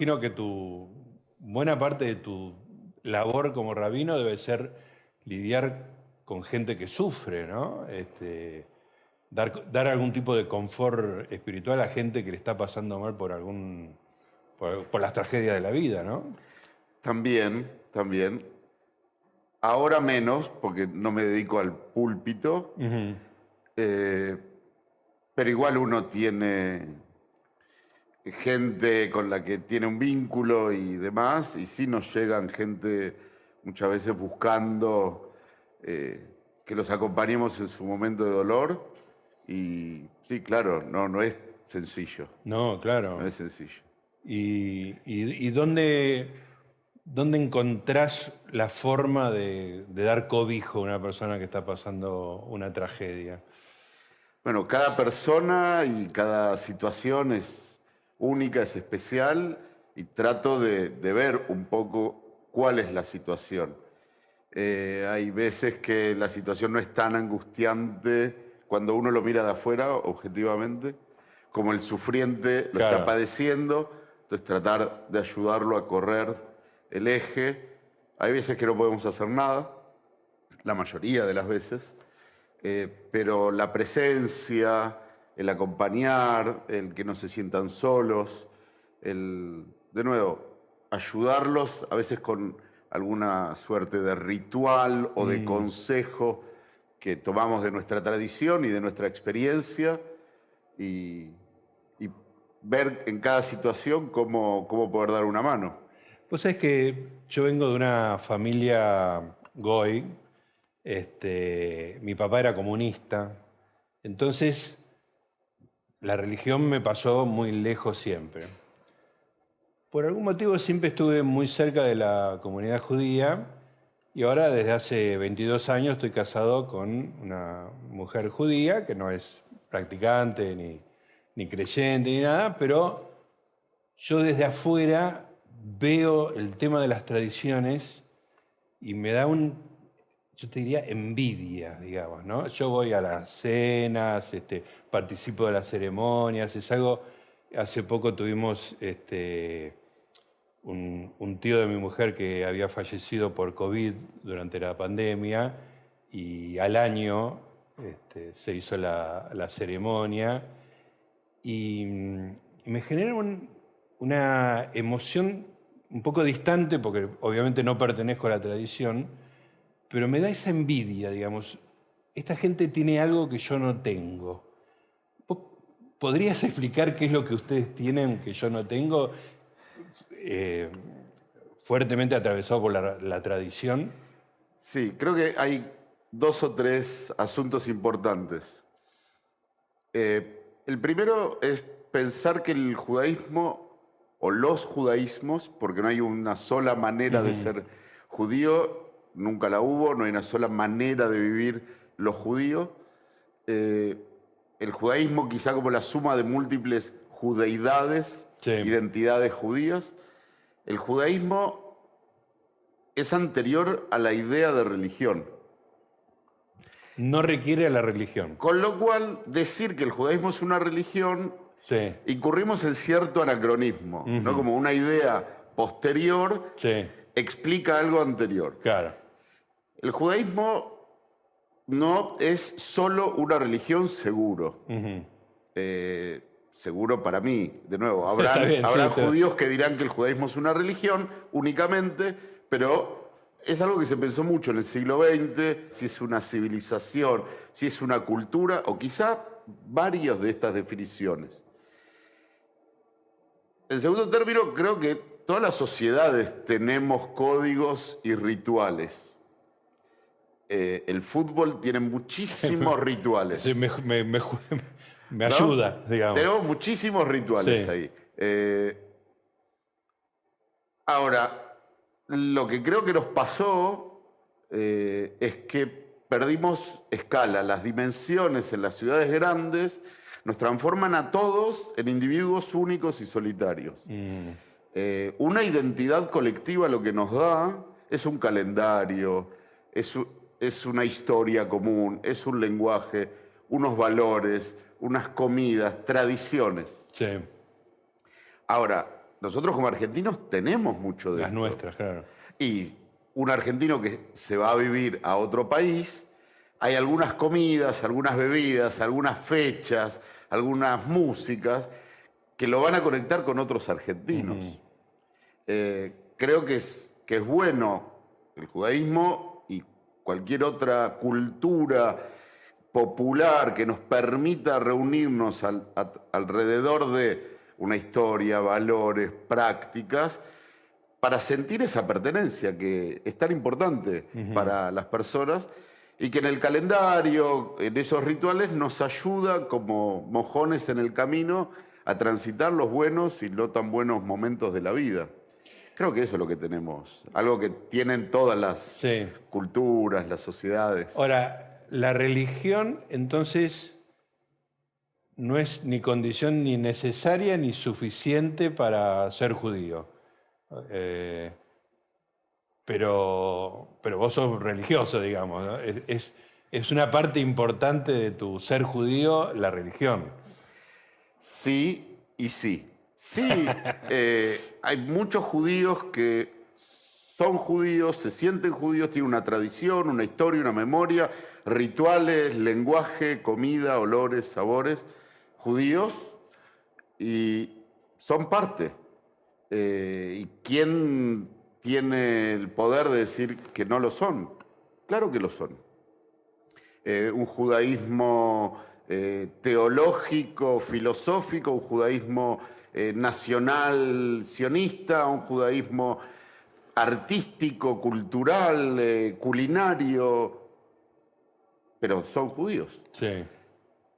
imagino que tu buena parte de tu labor como rabino debe ser lidiar con gente que sufre, ¿no? Este, dar, dar algún tipo de confort espiritual a gente que le está pasando mal por algún por, las tragedias de la vida, ¿no? También, también. Ahora menos, porque no me dedico al púlpito, eh, pero igual uno tiene gente con la que tiene un vínculo y demás, y sí nos llegan gente muchas veces buscando eh, que los acompañemos en su momento de dolor, y sí, claro, no, no es sencillo. No, claro. No es sencillo. ¿Y, dónde, dónde, encontrás la forma de, dar cobijo a una persona que está pasando una tragedia? Bueno, cada persona y cada situación es única, es especial y trato de, ver un poco cuál es la situación. Eh, hay veces que la situación no es tan angustiante cuando uno lo mira de afuera, objetivamente, como el sufriente lo está padeciendo entonces tratar de ayudarlo a correr el eje. Hay veces que no podemos hacer nada, la mayoría de las veces, eh, pero la presencia, el acompañar, el que no se sientan solos, el, de nuevo, ayudarlos a veces con alguna suerte de ritual o de mm. consejo que tomamos de nuestra tradición y de nuestra experiencia y, ver en cada situación cómo, cómo poder dar una mano. Pues es que yo vengo de una familia goy, este, mi papá era comunista, entonces la religión me pasó muy lejos siempre. Por algún motivo siempre estuve muy cerca de la comunidad judía y ahora desde hace 22 años estoy casado con una mujer judía que no es practicante ni, ni creyente ni nada, pero yo desde afuera veo el tema de las tradiciones y me da un, yo te diría, envidia, digamos, ¿no? Yo voy a las cenas, este, participo de las ceremonias, es algo, hace poco tuvimos este, un, tío de mi mujer que había fallecido por COVID durante la pandemia y al año este, se hizo la, la ceremonia y, me genera una emoción un poco distante, porque obviamente no pertenezco a la tradición, pero me da esa envidia, digamos. Esta gente tiene algo que yo no tengo. ¿Podrías explicar qué es lo que ustedes tienen que yo no tengo? Eh, fuertemente atravesado por la, tradición. Sí, creo que hay dos o tres asuntos importantes. Eh, el primero es pensar que el judaísmo o los judaísmos, porque no hay una sola manera de ser judío, nunca la hubo, no hay una sola manera de vivir los judíos. Eh, el judaísmo quizá como la suma de múltiples judeidades, identidades judías. El judaísmo es anterior a la idea de religión. No requiere la religión. Con lo cual, decir que el judaísmo es una religión, incurrimos en cierto anacronismo, ¿no? Como una idea posterior explica algo anterior. Claro. El judaísmo no es solo una religión seguro. Eh, seguro para mí, de nuevo, habrá, judíos que dirán que el judaísmo es una religión únicamente, pero es algo que se pensó mucho en el siglo XX, si es una civilización, si es una cultura, o quizá varias de estas definiciones. En segundo término, creo que todas las sociedades tenemos códigos y rituales. Eh, el fútbol tiene muchísimos rituales. Sí, me, ayuda, digamos. Tenemos muchísimos rituales ahí. Eh, ahora, lo que creo que nos pasó eh, es que perdimos escala. Las dimensiones en las ciudades grandes nos transforman a todos en individuos únicos y solitarios. Mm. Eh, una identidad colectiva lo que nos da es un calendario, es, es una historia común, es un lenguaje, unos valores, unas comidas, tradiciones. Sí. Ahora, nosotros como argentinos tenemos mucho de Las esto. nuestras, claro. Y un argentino que se va a vivir a otro país, hay algunas comidas, algunas bebidas, algunas fechas, algunas músicas que lo van a conectar con otros argentinos. Eh, creo que es, que es bueno el judaísmo cualquier otra cultura popular que nos permita reunirnos al- a- alrededor de una historia, valores, prácticas, para sentir esa pertenencia que es tan importante para las personas y que en el calendario, en esos rituales, nos ayuda como mojones en el camino a transitar los buenos y no tan buenos momentos de la vida. Creo que eso es lo que tenemos, algo que tienen todas las Sí. culturas, las sociedades. Ahora, la religión entonces no es ni condición ni necesaria ni suficiente para ser judío. Eh, pero, pero vos sos religioso, digamos. ¿no? Es, es- es una parte importante de tu ser judío la religión. Sí y sí. Sí, eh, hay muchos judíos que son judíos, se sienten judíos, tienen una tradición, una historia, una memoria, rituales, lenguaje, comida, olores, sabores, judíos, y son parte. Eh, ¿Y quién tiene el poder de decir que no lo son? Claro que lo son. Eh, un judaísmo teológico, filosófico, un judaísmo eh, nacional sionista, un judaísmo artístico, cultural, eh, culinario, pero son judíos. Sí.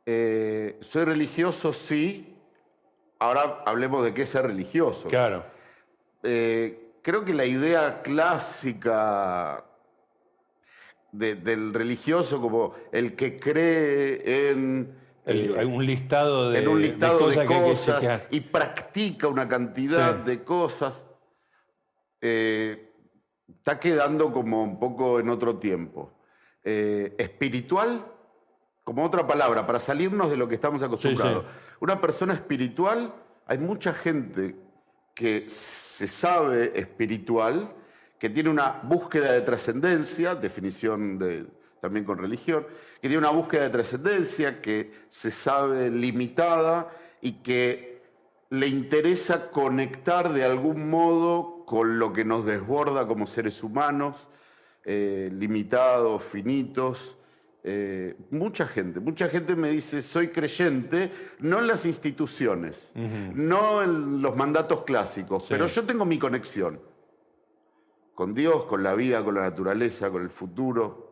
Eh, soy religioso, sí. Ahora hablemos de qué es ser religioso. Claro. Eh, creo que la idea clásica de- del religioso como el que cree en, El- eh, hay un listado de, en un listado de cosas que y practica una cantidad Sí. de cosas, eh, está quedando como un poco en otro tiempo. Eh, espiritual, como otra palabra, para salirnos de lo que estamos acostumbrados. Una persona espiritual, hay mucha gente que se sabe espiritual, que tiene una búsqueda de trascendencia, definición de, también con religión, que tiene una búsqueda de trascendencia, que se sabe limitada y que le interesa conectar de algún modo con lo que nos desborda como seres humanos, eh, limitados, finitos. Eh, mucha gente, mucha gente me dice, soy creyente, no en las instituciones, no en los mandatos clásicos, Sí. pero yo tengo mi conexión con Dios, con la vida, con la naturaleza, con el futuro.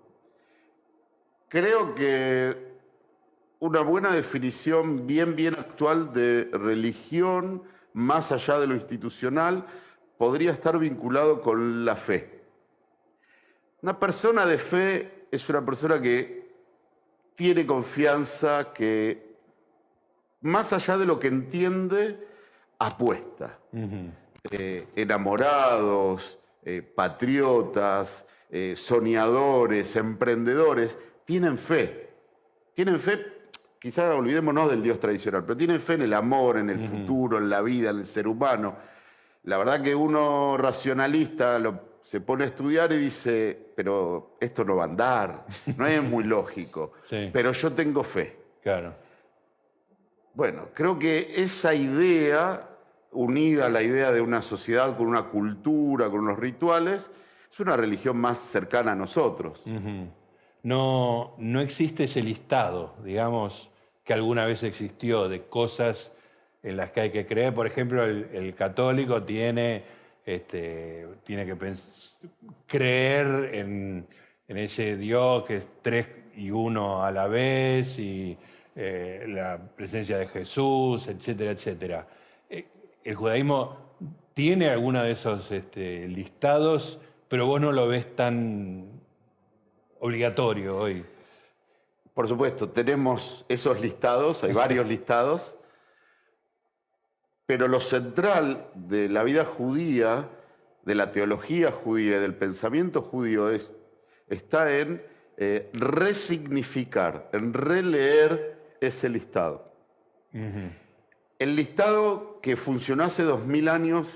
Creo que una buena definición bien, bien actual de religión, más allá de lo institucional, podría estar vinculado con la fe. Una persona de fe es una persona que tiene confianza, que más allá de lo que entiende, apuesta. Eh, enamorados, eh, patriotas, eh, soñadores, emprendedores, tienen fe. Tienen fe, quizás olvidémonos del Dios tradicional, pero tienen fe en el amor, en el futuro, en la vida, en el ser humano. La verdad que uno racionalista lo- se pone a estudiar y dice, pero esto no va a andar, no es muy lógico, Sí. pero yo tengo fe. Claro. Bueno, creo que esa idea, unida a la idea de una sociedad con una cultura, con unos rituales, es una religión más cercana a nosotros. Ujú. No, no existe ese listado, digamos, que alguna vez existió de cosas en las que hay que creer. Por ejemplo, el, católico tiene, este, tiene que creer en, en ese Dios que es tres y uno a la vez y eh, la presencia de Jesús, etcétera, etcétera. Eh, El judaísmo tiene alguno de esos este, listados, pero vos no lo ves tan obligatorio hoy. Por supuesto, tenemos esos listados, hay varios listados, pero lo central de la vida judía, de la teología judía y del pensamiento judío es, está en eh, resignificar, en releer ese listado. el listado que funcionó hace dos mil años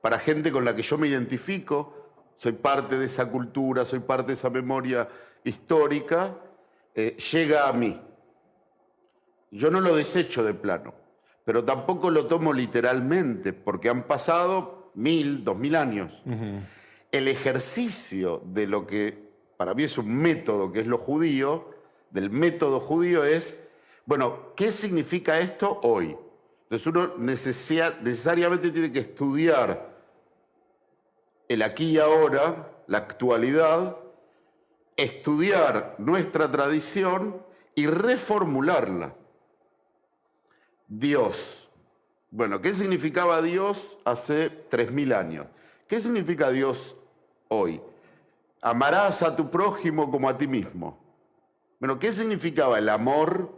para gente con la que yo me identifico, soy parte de esa cultura, soy parte de esa memoria histórica, eh, llega a mí. Yo no lo desecho de plano, pero tampoco lo tomo literalmente, porque han pasado mil, dos mil años. El ejercicio de lo que para mí es un método, que es lo judío, del método judío es, bueno, ¿qué significa esto hoy? Entonces uno necesariamente tiene que estudiar el aquí y ahora, la actualidad, estudiar nuestra tradición y reformularla. Dios. Bueno, ¿qué significaba Dios hace 3.000 años? ¿Qué significa Dios hoy? Amarás a tu prójimo como a ti mismo. Bueno, ¿qué significaba el amor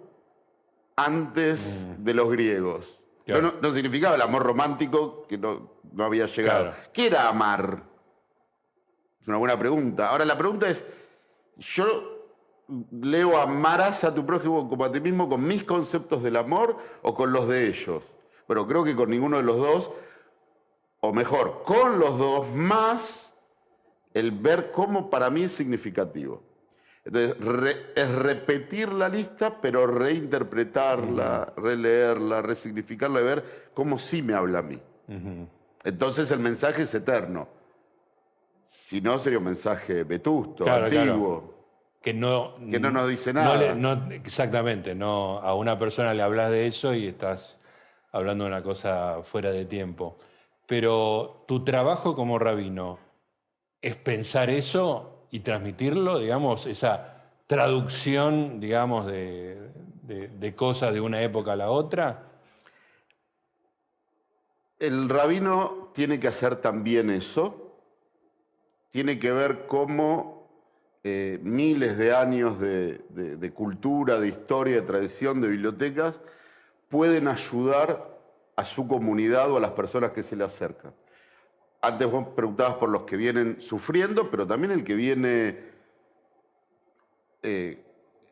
antes de los griegos? No, significaba el amor romántico que no, había llegado. ¿Qué era amar? Es una buena pregunta. Ahora la pregunta es, yo leo amarás a tu prójimo como a ti mismo con mis conceptos del amor o con los de ellos. Pero creo que con ninguno de los dos, o mejor, con los dos más el ver cómo para mí es significativo. Entonces, es repetir la lista, pero reinterpretarla, releerla, resignificarla y ver cómo sí me habla a mí. Entonces el mensaje es eterno. Si no, sería un mensaje vetusto, antiguo que no, que no nos dice nada. exactamente, no, a una persona le hablas de eso y estás hablando de una cosa fuera de tiempo. Pero tu trabajo como rabino es pensar eso y transmitirlo, digamos, esa traducción, digamos, de, de cosas de una época a la otra. El rabino tiene que hacer también eso, tiene que ver cómo eh, miles de años de, cultura, de historia, de tradición, de bibliotecas, pueden ayudar a su comunidad o a las personas que se le acercan. Antes vos preguntabas por los que vienen sufriendo, pero también el que viene eh,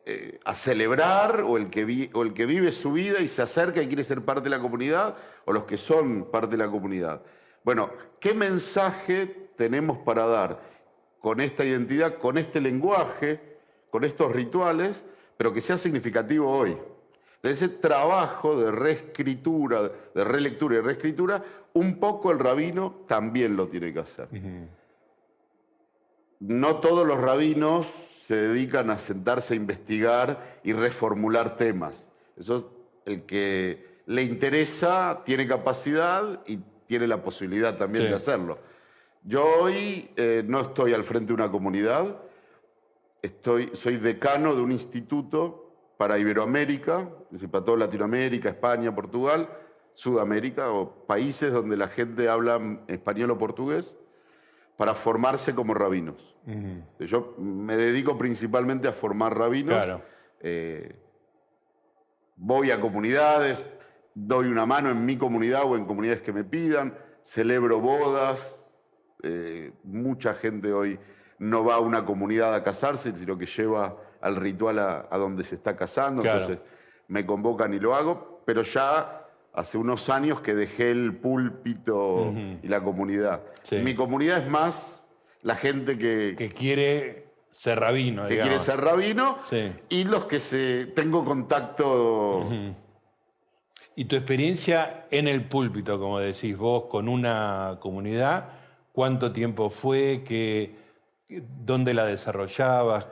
eh, a celebrar o el, que o el que vive su vida y se acerca y quiere ser parte de la comunidad, o los que son parte de la comunidad. Bueno, ¿qué mensaje tenemos para dar? con esta identidad, con este lenguaje, con estos rituales, pero que sea significativo hoy. De ese trabajo de reescritura, de relectura y reescritura, un poco el rabino también lo tiene que hacer. No todos los rabinos se dedican a sentarse a investigar y reformular temas. Eso el que le interesa tiene capacidad y tiene la posibilidad también de hacerlo. Yo hoy eh, no estoy al frente de una comunidad, estoy, soy decano de un instituto para Iberoamérica, para toda Latinoamérica, España, Portugal, Sudamérica, o países donde la gente habla español o portugués, para formarse como rabinos. Yo me dedico principalmente a formar rabinos. Eh, voy a comunidades, doy una mano en mi comunidad o en comunidades que me pidan, celebro bodas, eh, mucha gente hoy no va a una comunidad a casarse, sino que lleva al ritual a, donde se está casando. Entonces me convocan y lo hago, pero ya hace unos años que dejé el púlpito y la comunidad. Mi comunidad es más la gente que... Que quiere ser rabino. Que quiere ser rabino y los que se, tengo contacto... Y tu experiencia en el púlpito, como decís vos, con una comunidad, cuánto tiempo fue, que, dónde la desarrollabas,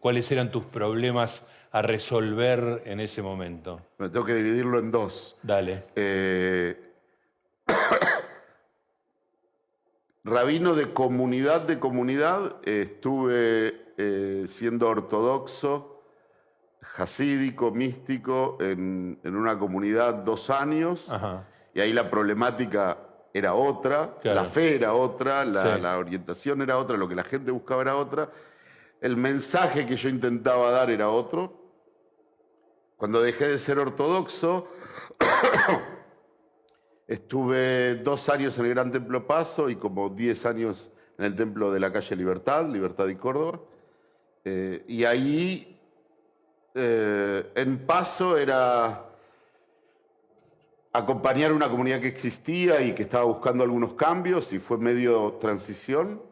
cuáles eran tus problemas a resolver en ese momento. Me tengo que dividirlo en dos. Dale. Eh, rabino de comunidad de comunidad, estuve eh, siendo ortodoxo, jasídico, místico, en, una comunidad dos años, y ahí la problemática era otra, la fe era otra, la, orientación era otra, lo que la gente buscaba era otra, el mensaje que yo intentaba dar era otro. Cuando dejé de ser ortodoxo, estuve dos años en el Gran Templo Paso y como diez años en el Templo de la Calle Libertad, Libertad y Córdoba. Eh, y ahí, eh, en Paso, era acompañar una comunidad que existía y que estaba buscando algunos cambios y fue medio transición.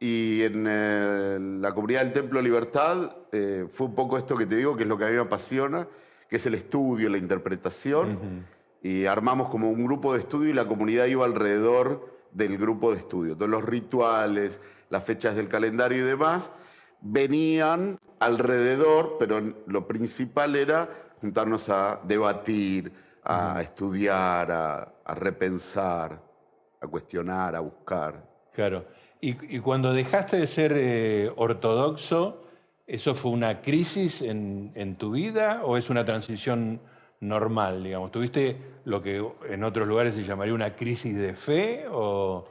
Y en eh, la comunidad del Templo Libertad eh, fue un poco esto que te digo, que es lo que a mí me apasiona, que es el estudio, la interpretación. Y armamos como un grupo de estudio y la comunidad iba alrededor del grupo de estudio. Todos los rituales, las fechas del calendario y demás venían alrededor, pero lo principal era juntarnos a debatir, a estudiar, a, repensar, a cuestionar, a buscar. Claro. Y, cuando dejaste de ser eh, ortodoxo, ¿eso fue una crisis en, tu vida o es una transición normal, digamos? ¿Tuviste lo que en otros lugares se llamaría una crisis de fe o...?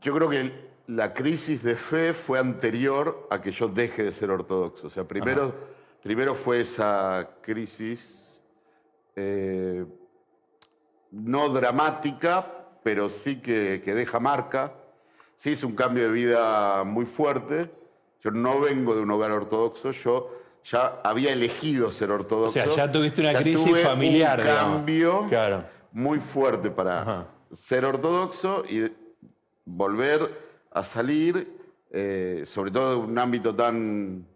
Yo creo que la crisis de fe fue anterior a que yo deje de ser ortodoxo. O sea, primero, primero fue esa crisis eh, no dramática, pero sí que, deja marca. Sí es un cambio de vida muy fuerte. Yo no vengo de un hogar ortodoxo, yo ya había elegido ser ortodoxo. O sea, ya tuviste una crisis familiar. Un cambio muy fuerte para ser ortodoxo y volver a salir, eh, sobre todo en un ámbito tan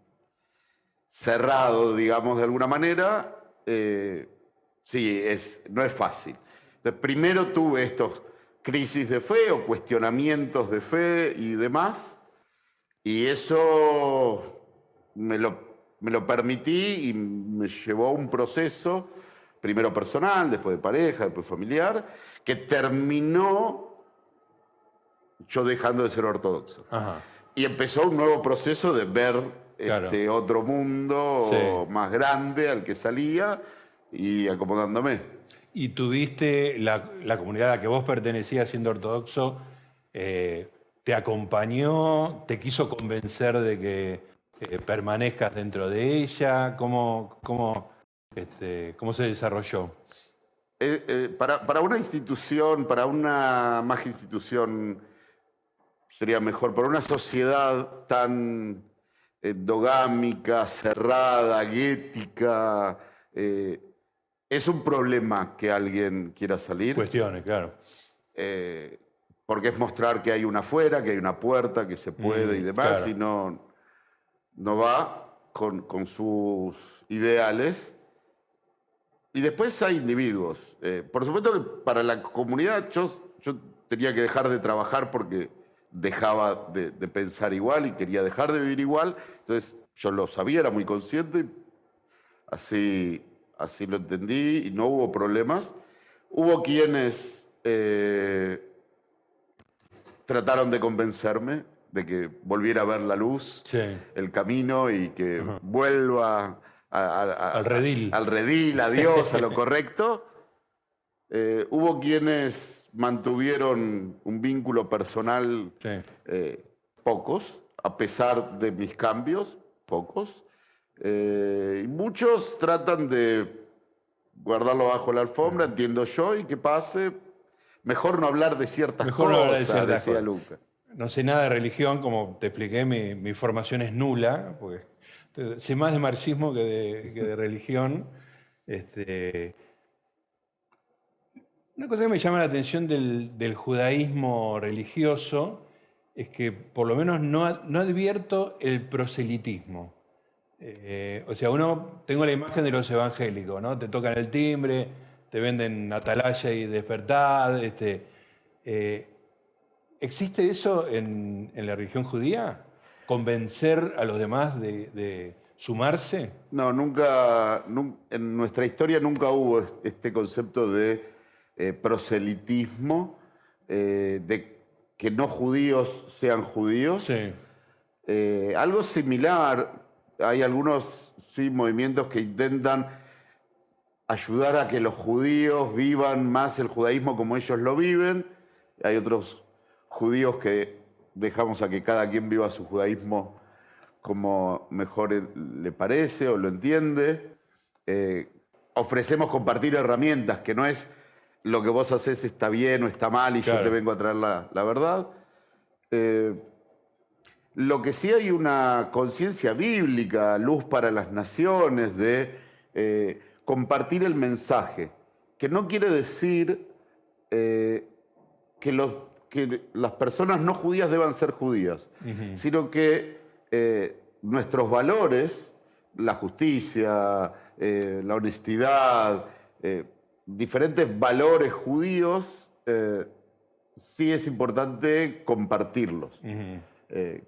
cerrado, digamos, de alguna manera, eh, sí, es, no es fácil. primero tuve estos crisis de fe o cuestionamientos de fe y demás, y eso me lo, me lo permití y me llevó a un proceso, primero personal, después de pareja, después familiar, que terminó yo dejando de ser ortodoxo. Y empezó un nuevo proceso de ver este otro mundo más grande al que salía y acomodándome. ¿Y tuviste la, comunidad a la que vos pertenecías siendo ortodoxo, eh, te acompañó, te quiso convencer de que eh, permanezcas dentro de ella? ¿Cómo, cómo, este, cómo se desarrolló? Eh, para, para, una institución, para una más institución sería mejor, para una sociedad tan endogámica, cerrada, guética, es un problema que alguien quiera salir. Cuestiones, claro. Eh, porque es mostrar que hay una afuera, que hay una puerta, que se puede y demás, y no, no va con, con, sus ideales. Y después hay individuos. Eh, por supuesto que para la comunidad yo, yo tenía que dejar de trabajar porque dejaba de, pensar igual y quería dejar de vivir igual. Entonces yo lo sabía, era muy consciente, así, así lo entendí y no hubo problemas. Hubo quienes eh, trataron de convencerme de que volviera a ver la luz, el camino y que vuelva al redil. al redil, a Dios, a lo correcto. Eh, hubo quienes mantuvieron un vínculo personal, eh, pocos, a pesar de mis cambios, pocos. Eh, y muchos tratan de guardarlo bajo la alfombra, entiendo yo, y que pase. Mejor no hablar de ciertas cosas, decía Luca. No sé nada de religión, como te expliqué, mi, formación es nula, porque sé más de marxismo que de, que de religión. Este, una cosa que me llama la atención del, judaísmo religioso es que por lo menos no, advierto el proselitismo. Eh, o sea, uno, tengo la imagen de los evangélicos, ¿no? Te tocan el timbre, te venden atalaya y despertad. Este, eh, ¿Existe eso en, la religión judía? ¿Convencer a los demás de, sumarse? No, nunca, en nuestra historia nunca hubo este concepto de eh, proselitismo, de que no judíos sean judíos. Eh, algo similar, hay algunos sí, movimientos que intentan ayudar a que los judíos vivan más el judaísmo como ellos lo viven. Hay otros judíos que dejamos a que cada quien viva su judaísmo como mejor le parece o lo entiende. ofrecemos compartir herramientas, que no es lo que vos haces está bien o está mal y yo te vengo a traer la, verdad. Eh, lo que sí hay una conciencia bíblica, luz para las naciones, de eh, compartir el mensaje, que no quiere decir eh, que, los, que las personas no judías deban ser judías, sino que eh, nuestros valores, la justicia, la honestidad, diferentes valores judíos, sí es importante compartirlos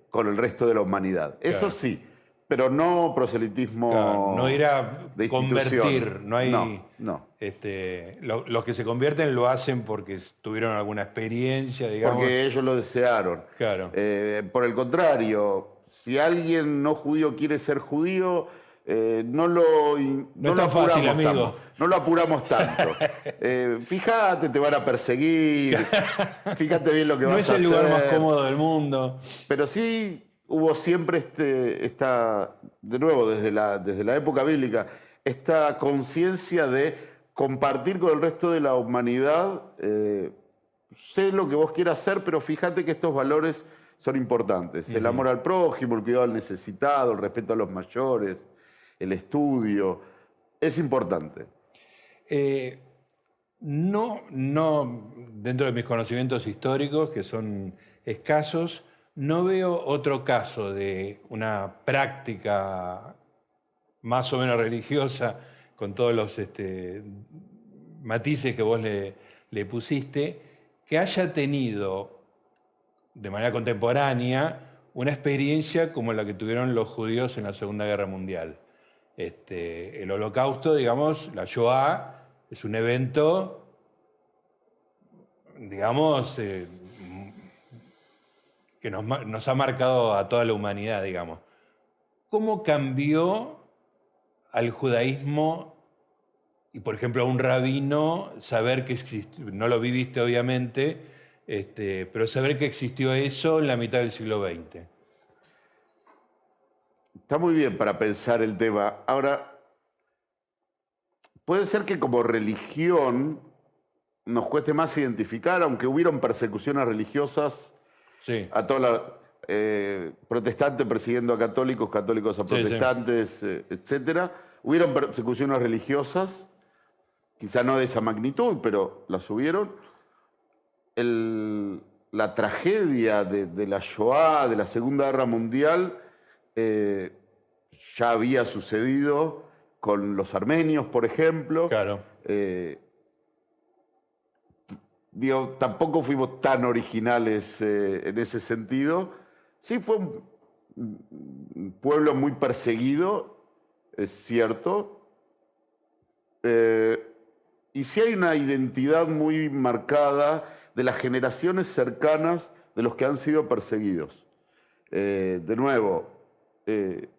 con el resto de la humanidad. Eso sí pero no proselitismo. no ir a convertir, no hay. No, Este, los que se convierten lo hacen porque tuvieron alguna experiencia, digamos. Porque ellos lo desearon. Claro. Eh, por el contrario, si alguien no judío quiere ser judío, eh, no lo, no, lo fácil, amigo. no lo apuramos tanto. Eh, fíjate, te van a perseguir. Fíjate bien lo que vas a hacer. No es el lugar más cómodo del mundo. Pero sí hubo siempre este, esta, de nuevo, desde la, desde la época bíblica, esta conciencia de compartir con el resto de la humanidad, eh, sé lo que vos quieras hacer, pero fíjate que estos valores son importantes. El amor al prójimo, el cuidado al necesitado, el respeto a los mayores, el estudio, es importante. Eh, no, no, dentro de mis conocimientos históricos, que son escasos, no veo otro caso de una práctica más o menos religiosa, con todos los este, matices que vos le, pusiste, que haya tenido de manera contemporánea una experiencia como la que tuvieron los judíos en la Segunda Guerra Mundial. Este, el holocausto, digamos, la Shoah, es un evento, digamos, eh, que nos, ha marcado a toda la humanidad, digamos. ¿Cómo cambió al judaísmo y, por ejemplo, a un rabino saber que existió, no lo viviste obviamente, este, pero saber que existió eso en la mitad del siglo XX? Está muy bien para pensar el tema. Ahora, puede ser que como religión nos cueste más identificar, aunque hubieron persecuciones religiosas a toda la eh, protestante persiguiendo a católicos, católicos a protestantes, eh, etcétera. Hubieron persecuciones religiosas, quizá no de esa magnitud, pero las hubieron. la tragedia de, la Shoah, de la Segunda Guerra Mundial, eh, ya había sucedido con los armenios, por ejemplo. Claro tampoco fuimos tan originales eh, en ese sentido. Sí fue un, pueblo muy perseguido, es cierto. Eh, y sí hay una identidad muy marcada de las generaciones cercanas de los que han sido perseguidos. Eh, de nuevo,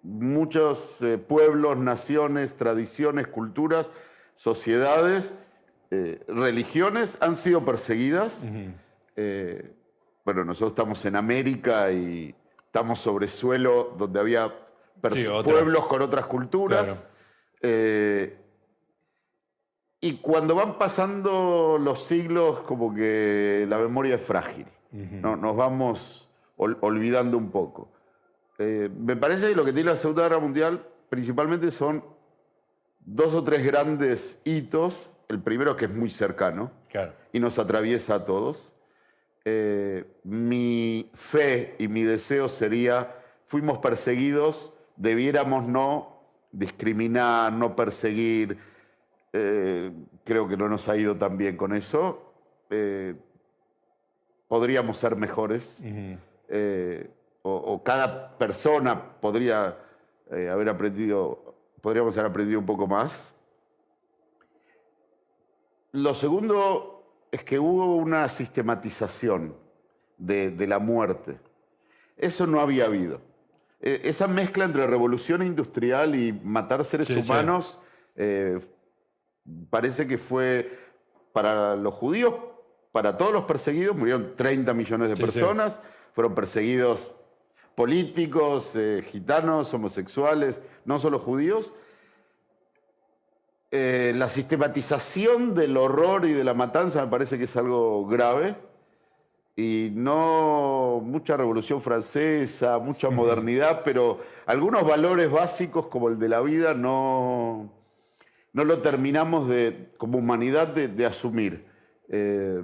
muchos pueblos, naciones, tradiciones, culturas, sociedades eh, religiones han sido perseguidas. Eh, bueno, nosotros estamos en América y estamos sobre suelo donde había pueblos con otras culturas. Eh, y cuando van pasando los siglos, como que la memoria es frágil. ¿no? Nos vamos olvidando un poco. Me parece que lo que tiene la Segunda Guerra Mundial principalmente son dos o tres grandes hitos el primero que es muy cercano y nos atraviesa a todos. Eh, mi fe y mi deseo sería, fuimos perseguidos, debiéramos no discriminar, no perseguir. Eh, creo que no nos ha ido tan bien con eso. Eh, podríamos ser mejores. O, cada persona podría haber aprendido, podríamos haber aprendido un poco más. Lo segundo es que hubo una sistematización de, la muerte. Eso no había habido. E, esa mezcla entre revolución industrial y matar seres humanos eh, parece que fue para los judíos, para todos los perseguidos, murieron 30 millones de personas, fueron perseguidos políticos, eh, gitanos, homosexuales, no solo judíos, eh, la sistematización del horror y de la matanza me parece que es algo grave. Y no mucha revolución francesa, mucha modernidad, pero algunos valores básicos como el de la vida no, no lo terminamos de, como humanidad de, asumir. Eh,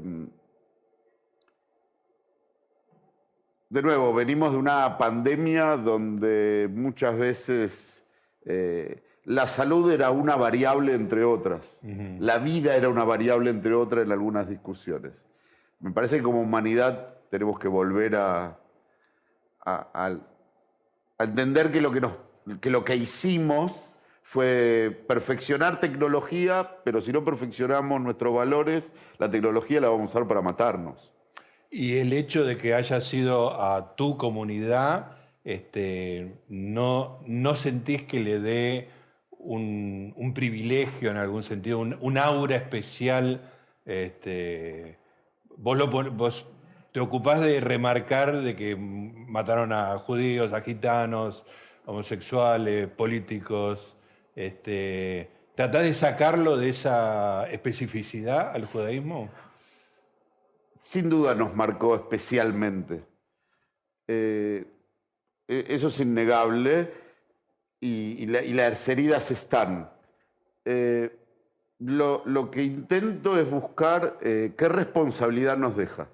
de nuevo, venimos de una pandemia donde muchas veces eh, la salud era una variable entre otras, la vida era una variable entre otras en algunas discusiones. Me parece que como humanidad tenemos que volver a, a, entender que lo que, que lo que hicimos fue perfeccionar tecnología, pero si no perfeccionamos nuestros valores, la tecnología la vamos a usar para matarnos. Y el hecho de que haya sido a tu comunidad, este, no, no sentís que le dé un, privilegio en algún sentido, un, aura especial. Este, vos, lo, vos te ocupás de remarcar de que mataron a judíos, a gitanos, homosexuales, políticos. Este, ¿Tratás de sacarlo de esa especificidad al judaísmo? Sin duda nos marcó especialmente. Eh, e, eso es innegable y, las heridas están. Eh, lo, que intento es buscar eh, qué responsabilidad nos deja.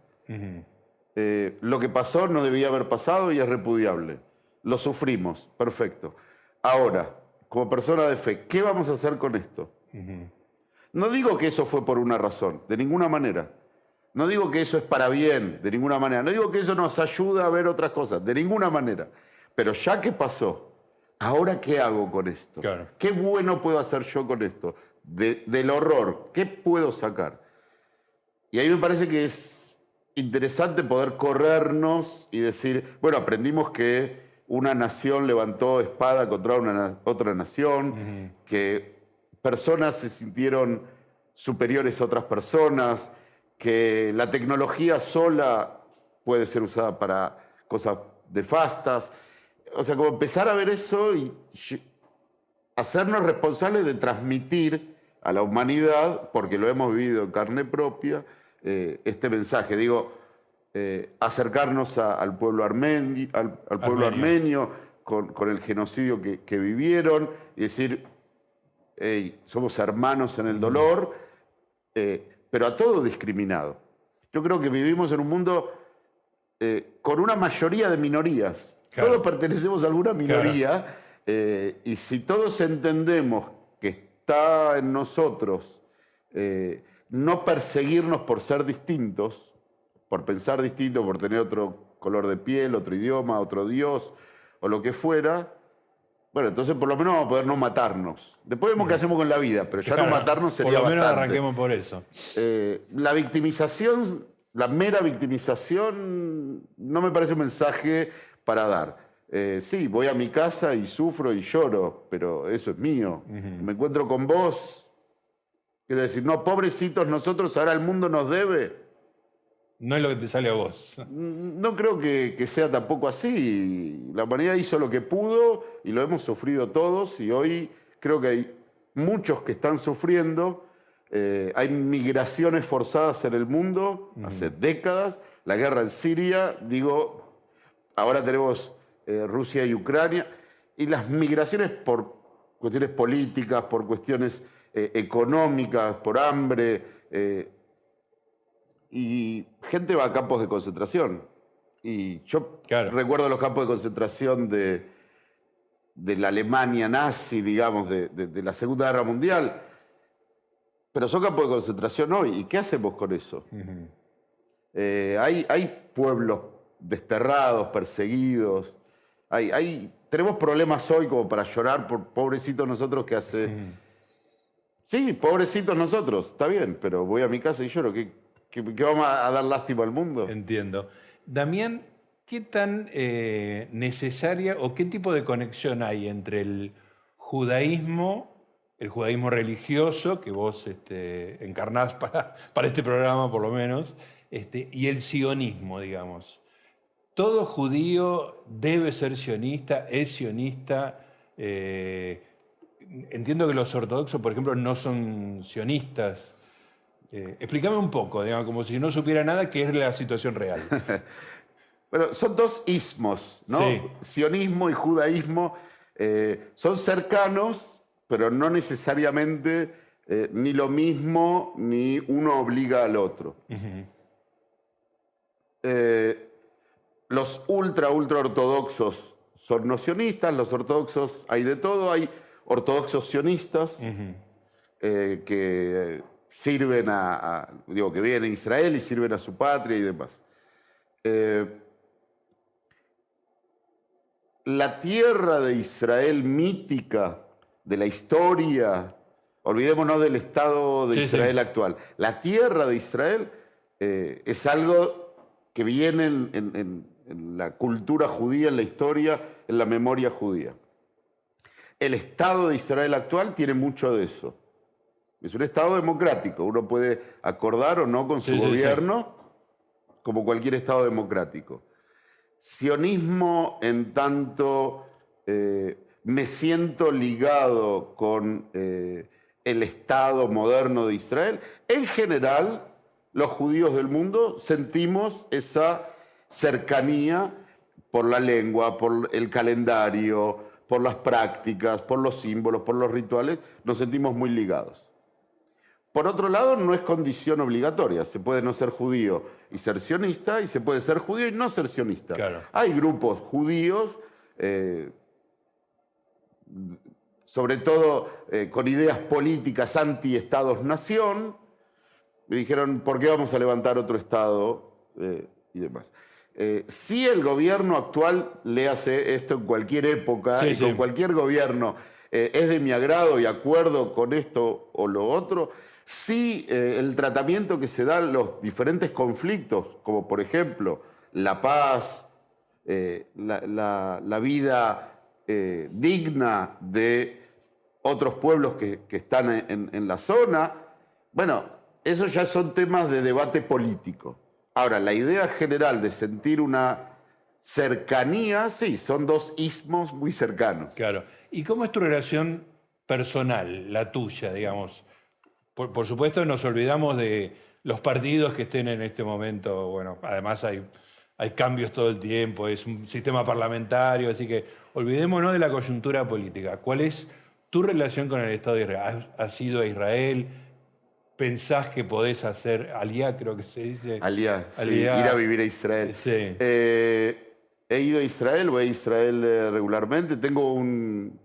Lo que pasó no debía haber pasado y es repudiable. Lo sufrimos, perfecto. Ahora, como persona de fe, ¿qué vamos a hacer con esto? No digo que eso fue por una razón, de ninguna manera. No digo que eso es para bien, de ninguna manera. No digo que eso nos ayuda a ver otras cosas, de ninguna manera. Pero ya que pasó, ¿ahora qué hago con esto? ¿Qué bueno puedo hacer yo con esto? del horror, ¿qué puedo sacar? Y ahí me parece que es interesante poder corrernos y decir, bueno, aprendimos que una nación levantó espada contra una, otra nación, que personas se sintieron superiores a otras personas, que la tecnología sola puede ser usada para cosas nefastas. O sea, como empezar a ver eso y hacernos responsables de transmitir a la humanidad, porque lo hemos vivido en carne propia, eh, este mensaje. Digo, eh, acercarnos al pueblo, armenio, al, pueblo armenio, con, el genocidio que, vivieron y decir, somos hermanos en el dolor, eh, pero a todo discriminado. Yo creo que vivimos en un mundo con una mayoría de minorías. Todos pertenecemos a alguna minoría eh, y si todos entendemos que está en nosotros eh, no perseguirnos por ser distintos, por pensar distinto, por tener otro color de piel, otro idioma, otro Dios o lo que fuera, bueno, entonces por lo menos vamos a poder no matarnos. Después vemos qué hacemos con la vida, pero ya no matarnos sería Por lo menos arranquemos por eso. Eh, la victimización, la mera victimización, no me parece un mensaje para dar. Eh, sí, voy a mi casa y sufro y lloro, pero eso es mío. Me encuentro con vos. Quiero decir, no, pobrecitos nosotros, ahora el mundo nos debe. No es lo que te sale a vos. No creo que, sea tampoco así. La humanidad hizo lo que pudo y lo hemos sufrido todos y hoy creo que hay muchos que están sufriendo. Eh, hay migraciones forzadas en el mundo hace décadas. La guerra en Siria, digo, ahora tenemos eh, Rusia y Ucrania, y las migraciones por cuestiones políticas, por cuestiones eh, económicas, por hambre, y gente va a campos de concentración. Y yo recuerdo los campos de concentración de, de la Alemania nazi, digamos, de, la Segunda Guerra Mundial, pero son campos de concentración hoy. ¿Y qué hacemos con eso? hay, hay pueblos desterrados, perseguidos. Hay, tenemos problemas hoy como para llorar por pobrecitos nosotros que hace... Sí, pobrecitos nosotros, está bien, pero voy a mi casa y lloro. ¿Qué, vamos a dar lástima al mundo? Entiendo. Damián, ¿qué tan eh, necesaria o qué tipo de conexión hay entre el judaísmo, el judaísmo religioso, que vos este, encarnás para, para este programa por lo menos, este, y el sionismo, digamos? todo judío debe ser sionista, es sionista. Eh, entiendo que los ortodoxos, por ejemplo, no son sionistas. Eh, explícame un poco, digamos, como si no supiera nada, qué es la situación real. bueno, son dos ismos, ¿no? Sionismo y judaísmo eh, son cercanos, pero no necesariamente eh, ni lo mismo ni uno obliga al otro. Eh, los ultra, ultra ortodoxos son nocionistas, los ortodoxos hay de todo, hay ortodoxos sionistas eh, que sirven a, digo, que vienen a Israel y sirven a su patria y demás. La tierra de Israel mítica, de la historia, olvidémonos del Estado de Israel actual, la tierra de Israel eh, es algo que viene en, la cultura judía, en la historia, en la memoria judía. El Estado de Israel actual tiene mucho de eso. Es un Estado democrático, uno puede acordar o no con su gobierno, como cualquier Estado democrático. Sionismo en tanto eh, me siento ligado con eh, el Estado moderno de Israel. En general, los judíos del mundo sentimos esa cercanía por la lengua, por el calendario, por las prácticas, por los símbolos, por los rituales, nos sentimos muy ligados. Por otro lado, no es condición obligatoria. Se puede no ser judío y ser sionista, y se puede ser judío y no ser sionista. Hay grupos judíos, eh, sobre todo eh, con ideas políticas anti-estados-nación, me dijeron, ¿por qué vamos a levantar otro Estado? Eh, y demás. si el gobierno actual le hace esto en cualquier época y con cualquier gobierno es de mi agrado y acuerdo con esto o lo otro, si eh, el tratamiento que se da los diferentes conflictos, como por ejemplo la paz, eh, la, vida eh, digna de otros pueblos que, están en, la zona, bueno, esos ya son temas de debate político. Ahora, la idea general de sentir una cercanía, sí, son dos ismos muy cercanos. Claro. ¿Y cómo es tu relación personal, la tuya, digamos? Por, supuesto nos olvidamos de los partidos que estén en este momento. Bueno, además hay, hay cambios todo el tiempo, es un sistema parlamentario, así que olvidémonos de la coyuntura política. ¿Cuál es tu relación con el Estado de Israel? ¿Has, ido a Israel? ¿Pensás que podés hacer aliá, creo que se dice? Aliá, ir a vivir a Israel. Sí. Eh, he ido a Israel, voy a Israel eh, regularmente. Tengo un,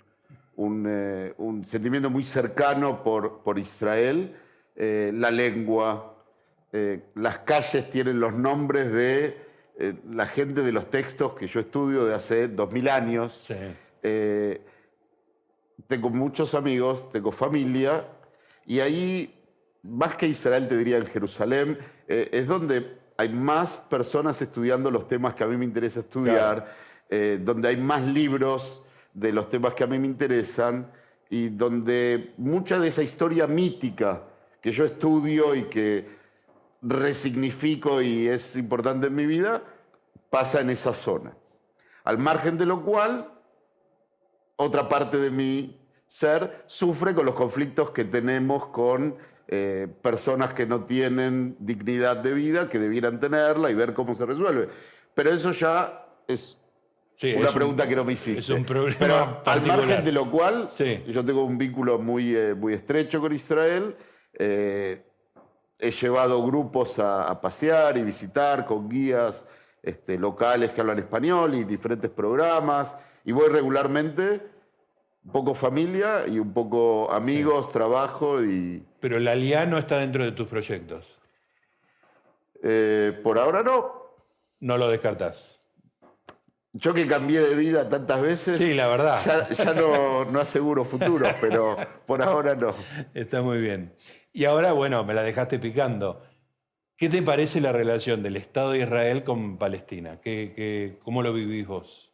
eh, un, sentimiento muy cercano por, por Israel, eh, la lengua, eh, las calles tienen los nombres de la gente de los textos que yo estudio de hace dos mil años. tengo muchos amigos, tengo familia, y ahí, más que Israel, te diría en Jerusalén, es donde hay más personas estudiando los temas que a mí me interesa estudiar, donde hay más libros de los temas que a mí me interesan y donde mucha de esa historia mítica que yo estudio y que resignifico y es importante en mi vida, pasa en esa zona. Al margen de lo cual, otra parte de mi ser sufre con los conflictos que tenemos con eh, personas que no tienen dignidad de vida, que debieran tenerla y ver cómo se resuelve. Pero eso ya es una pregunta que no me hiciste. Es un problema Pero al margen de lo cual, yo tengo un vínculo muy, eh, muy estrecho con Israel. Eh, he llevado grupos a, pasear y visitar con guías este, locales que hablan español y diferentes programas. Y voy regularmente, un poco familia y un poco amigos, trabajo y... Pero la LIA no está dentro de tus proyectos. Eh, por ahora no. No lo descartas. Yo que cambié de vida tantas veces. Sí, la verdad. Ya, no, no, aseguro futuro, pero por ahora no. Está muy bien. Y ahora, bueno, me la dejaste picando. ¿Qué te parece la relación del Estado de Israel con Palestina? ¿Qué, cómo lo vivís vos?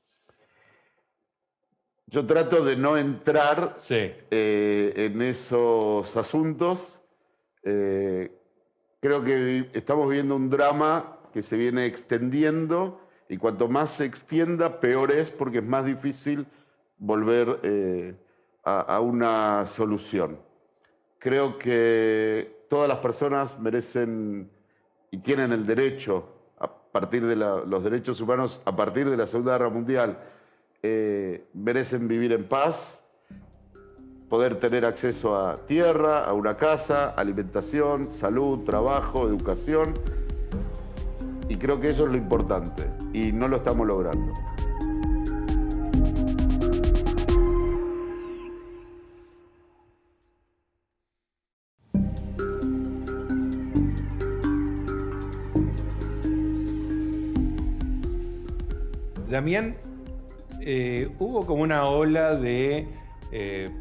Yo trato de no entrar eh, en esos asuntos. Eh, creo que estamos viviendo un drama que se viene extendiendo y cuanto más se extienda, peor es porque es más difícil volver eh, a, una solución. Creo que todas las personas merecen y tienen el derecho, a partir de los derechos humanos, a partir de la Segunda Guerra Mundial, eh, merecen vivir en paz poder tener acceso a tierra, a una casa, alimentación, salud, trabajo, educación. Y creo que eso es lo importante y no lo estamos logrando. Damián, eh, hubo como una ola de eh,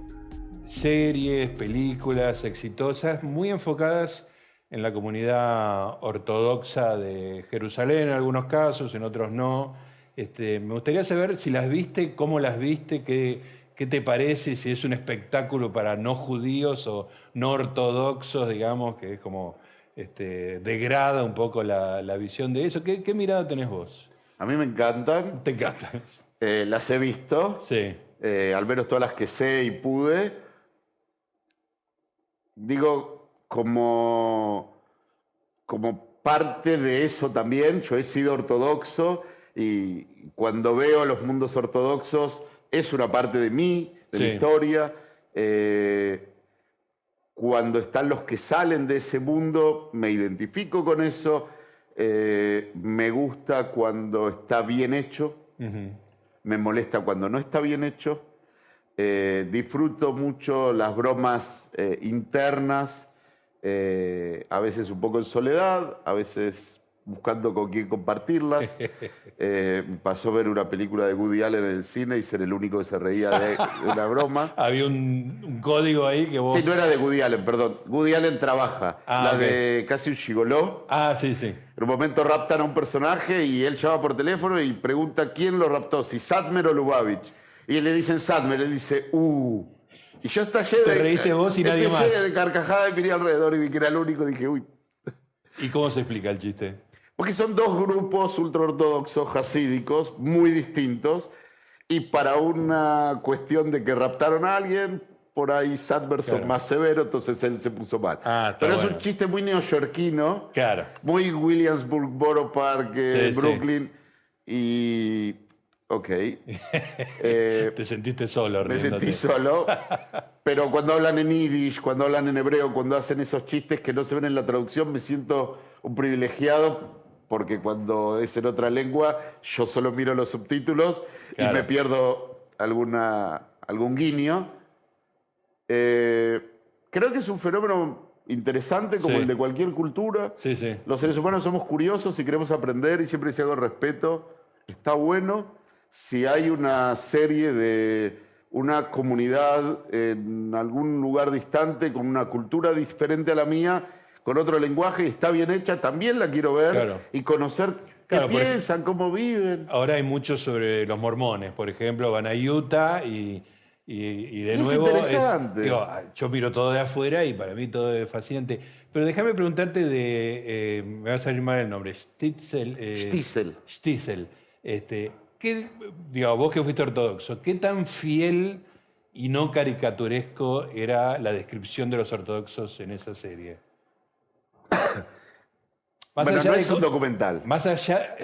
series, películas exitosas muy enfocadas en la comunidad ortodoxa de Jerusalén en algunos casos, en otros no. Este, me gustaría saber si las viste, cómo las viste, qué, qué te parece, si es un espectáculo para no judíos o no ortodoxos, digamos, que es como este, degrada un poco la, la visión de eso. ¿Qué, ¿Qué mirada tenés vos? A mí me encantan. Te encanta. Eh, las he visto. Sí. eh, al menos todas las que sé y pude. Digo, como, como parte de eso también, yo he sido ortodoxo y cuando veo los mundos ortodoxos es una parte de mí, de mi Sí. historia. Eh, cuando están los que salen de ese mundo, me identifico con eso. Eh, me gusta cuando está bien hecho me molesta cuando no está bien hecho. Eh, disfruto mucho las bromas internas, eh, a veces un poco en soledad, a veces buscando con quién compartirlas. Eh, pasó ver una película de Woody Allen en el cine y ser el único que se reía de, de una broma. Había un, un código ahí que vos... Sí, no era de Woody Allen, perdón. Woody Allen trabaja. Ah, la de casi un gigoló. Ah, sí, sí. En un momento raptan a un personaje y él llama por teléfono y pregunta quién lo raptó, si Sadmer o Lubavitch. Y le dicen Sadmer, él dice, uh. Y yo estallé Te de. reíste vos y nadie estallé más. de carcajada y miré alrededor y vi que era el único. Dije, uy. ¿Y cómo se explica el chiste? Porque son dos grupos ultraortodoxos hasídicos muy distintos. Y para una cuestión de que raptaron a alguien, por ahí son Claro. más severo, entonces él se puso mal. Ah, Pero es un chiste muy neoyorquino. Claro. muy Williamsburg, Borough Park, eh, Sí, sí. Brooklyn. Y. Ok. Eh, Te sentiste solo, me riéndote. sentí solo. Pero cuando hablan en yiddish, cuando hablan en hebreo, cuando hacen esos chistes que no se ven en la traducción, me siento un privilegiado porque cuando es en otra lengua, yo solo miro los subtítulos Claro. y me pierdo alguna, algún guiño. Eh, creo que es un fenómeno interesante como Sí. el de cualquier cultura. Sí, sí. Los seres humanos somos curiosos y queremos aprender y siempre si hago respeto, está bueno. Si hay una serie de una comunidad en algún lugar distante con una cultura diferente a la mía, con otro lenguaje y está bien hecha, también la quiero ver Claro. y conocer qué Claro, piensan, cómo viven. Ahora hay mucho sobre los mormones, por ejemplo, van a Utah y, y- y de Es nuevo... interesante. digo, ah, yo miro todo de afuera y para mí todo es fascinante. Pero déjame preguntarte de... eh, me va a salir mal el nombre. Stitzel. eh, Stiesel. Stiesel. Este, ¿qué, digo, vos que fuiste ortodoxo, ¿qué tan fiel y no caricaturesco era la descripción de los ortodoxos en esa serie? Más bueno, allá no de es un documental. Más allá,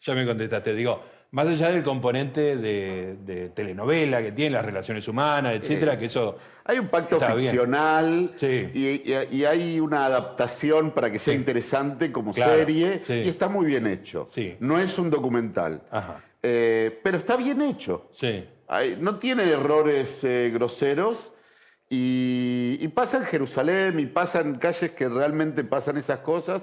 ya me contestaste, digo, más allá del componente de, de telenovela que tiene, las relaciones humanas, etcétera, que eso. Hay un pacto ficcional Sí. y, y- y hay una adaptación para que sea interesante como Claro, serie sí. y está muy bien hecho. Sí. No es un documental, Ajá. Eh, pero está bien hecho. Hay- no tiene errores eh, groseros y, y pasa en Jerusalén y pasa en calles que realmente pasan esas cosas.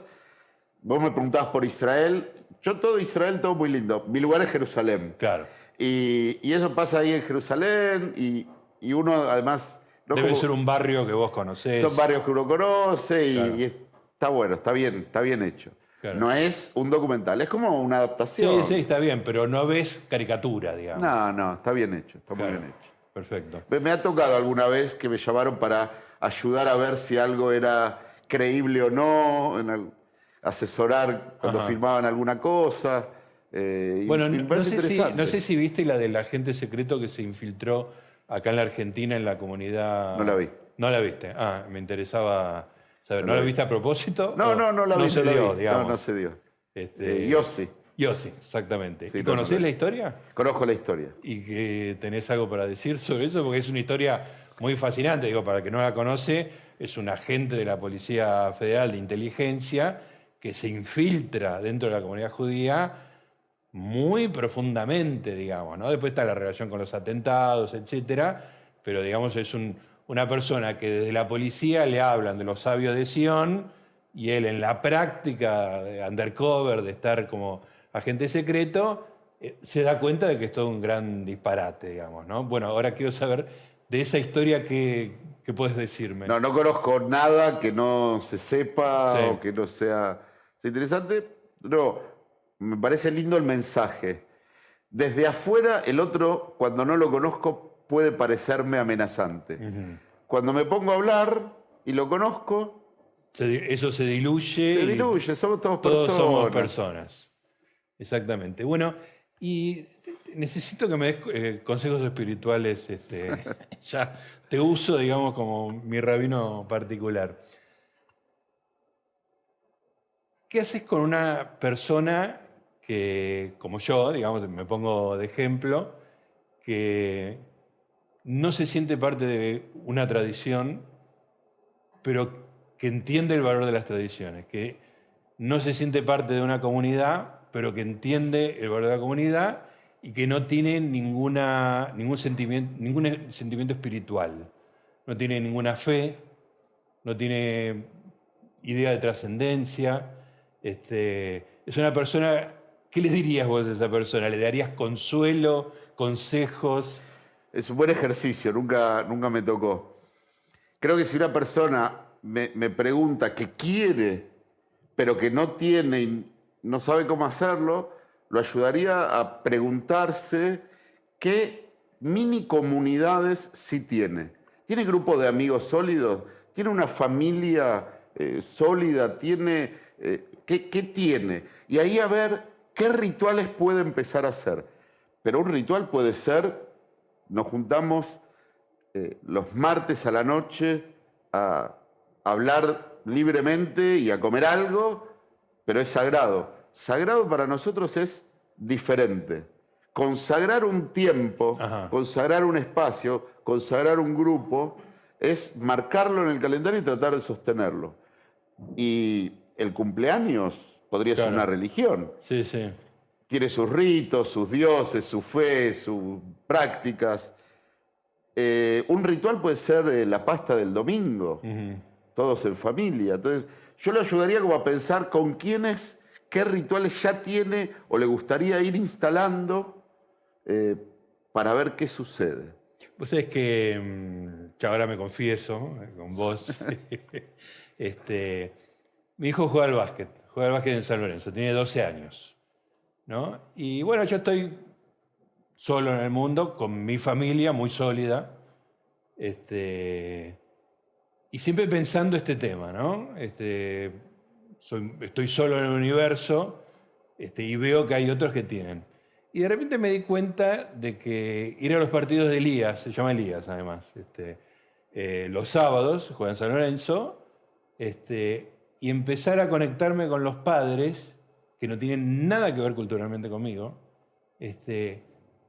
Vos me preguntabas por Israel. Yo todo Israel, todo muy lindo. Mi lugar es Jerusalén. Claro. Y, y eso pasa ahí en Jerusalén y, y uno además... no Debe como- ser un barrio que vos conocés. Son barrios que uno conoce y, Claro. y está bueno, está bien, está bien hecho. Claro. No es un documental, es como una adaptación. Sí, sí, está bien, pero no ves caricatura, digamos. No, no, está bien hecho, está Claro. muy bien hecho. Perfecto. Me, me ha tocado alguna vez que me llamaron para ayudar a ver si algo era creíble o no, en asesorar cuando Ajá. filmaban alguna cosa. eh, Bueno, y no, no sé si, no sé si viste la del agente secreto que se infiltró acá en la Argentina en la comunidad. No la vi. No la viste. Ah, me interesaba saber. No ¿No, la la vi. viste a propósito? No, no, no la vi. se no dio, vi. digamos. No, no se dio. Este, Eh, yo sí, Yo sí, exactamente. Sí, ¿Y no, conocés no, no. la historia? conozco la historia. ¿Y que tenés algo para decir sobre eso? Porque es una historia muy fascinante, digo, para el que no la conoce, es un agente de la Policía Federal de Inteligencia que se infiltra dentro de la comunidad judía muy profundamente, digamos, ¿no? Después está la relación con los atentados, etcétera, pero digamos es una persona que desde la policía le hablan de los sabios de Sion y él en la práctica de undercover, de estar como agente secreto, eh, se da cuenta de que es todo un gran disparate, digamos, ¿no? Bueno, ahora quiero saber de esa historia que, puedes decirme. No, no conozco nada que no se sepa o que no sea interesante. No, me parece lindo el mensaje. Desde afuera, el otro, cuando no lo conozco, puede parecerme amenazante. Cuando me pongo a hablar y lo conozco... eso se diluye. Se diluye, somos todos, todos personas. somos personas. Exactamente. Bueno, y necesito que me des eh, consejos espirituales. Este, ya te uso, digamos, como mi rabino particular. ¿Qué haces con una persona que, como yo, digamos, me pongo de ejemplo, que no se siente parte de una tradición, pero que entiende el valor de las tradiciones, que no se siente parte de una comunidad, pero que entiende el valor de la comunidad y que no tiene ninguna, ningún, sentimiento, ningún sentimiento espiritual, no tiene ninguna fe, no tiene idea de trascendencia. Este, es una persona ¿Qué le dirías vos a esa persona? ¿Le darías consuelo, consejos? Es un buen ejercicio, nunca, nunca me tocó. Creo que si una persona me, pregunta qué quiere, pero que no tiene y no sabe cómo hacerlo, lo ayudaría a preguntarse qué mini comunidades sí tiene. ¿Tiene grupo de amigos sólidos? ¿Tiene una familia eh, sólida? ¿Tiene, eh, ¿qué, ¿Qué tiene? Y ahí a ver ¿Qué rituales puede empezar a hacer? Pero un ritual puede ser, nos juntamos eh, los martes a la noche a hablar libremente y a comer algo, pero es sagrado. Sagrado para nosotros es diferente. Consagrar un tiempo, consagrar un espacio, consagrar un grupo, es marcarlo en el calendario y tratar de sostenerlo. Y el cumpleaños podría ser una religión. Sí, sí. Tiene sus ritos, sus dioses, su fe, sus prácticas. Eh, un ritual puede ser eh, la pasta del domingo, todos en familia. Entonces, yo le ayudaría como a pensar con quiénes, qué rituales ya tiene o le gustaría ir instalando eh, para ver qué sucede. Pues es que, mm, ya ahora me confieso con vos, este, mi hijo juega al básquet juega al básquet en San Lorenzo, tiene 12 años. ¿no? Y bueno, yo estoy solo en el mundo, con mi familia muy sólida, este, y siempre pensando este tema, ¿no? Este, estoy solo en el universo este, y veo que hay otros que tienen. Y de repente me di cuenta de que ir a los partidos de Elías, se llama Elías además, este, eh, los sábados, juega en San Lorenzo, este, y empezar a conectarme con los padres, que no tienen nada que ver culturalmente conmigo, este,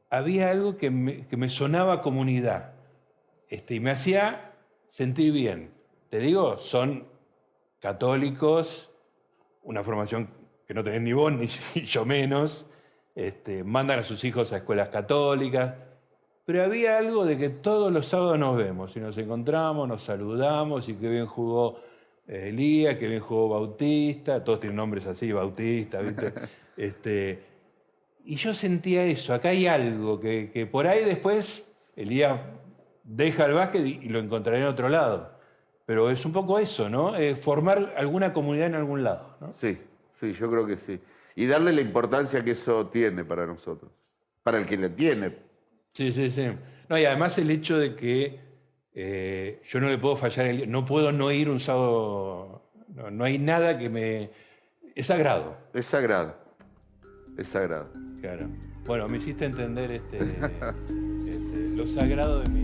había algo que me, sonaba comunidad este, y me hacía sentir bien. Te digo, son católicos, una formación que no tenés ni vos ni yo menos, este, mandan a sus hijos a escuelas católicas, pero había algo de que todos los sábados nos vemos y nos encontramos, nos saludamos y que bien jugó Elías, que bien jugó Bautista, todos tienen nombres así, Bautista, ¿viste? este, y yo sentía eso, acá hay algo, que, por ahí después Elías deja el básquet y, lo encontraré en otro lado. Pero es un poco eso, ¿no? formar alguna comunidad en algún lado. ¿no? Sí, sí, yo creo que sí. Y darle la importancia que eso tiene para nosotros, para el que le tiene. Sí, sí, sí. No, y además el hecho de que eh, yo no le puedo fallar, el, no puedo no ir un sábado, no, hay nada que me... Es sagrado. Es sagrado, es sagrado. Claro. Bueno, me hiciste entender este, este lo sagrado de mi...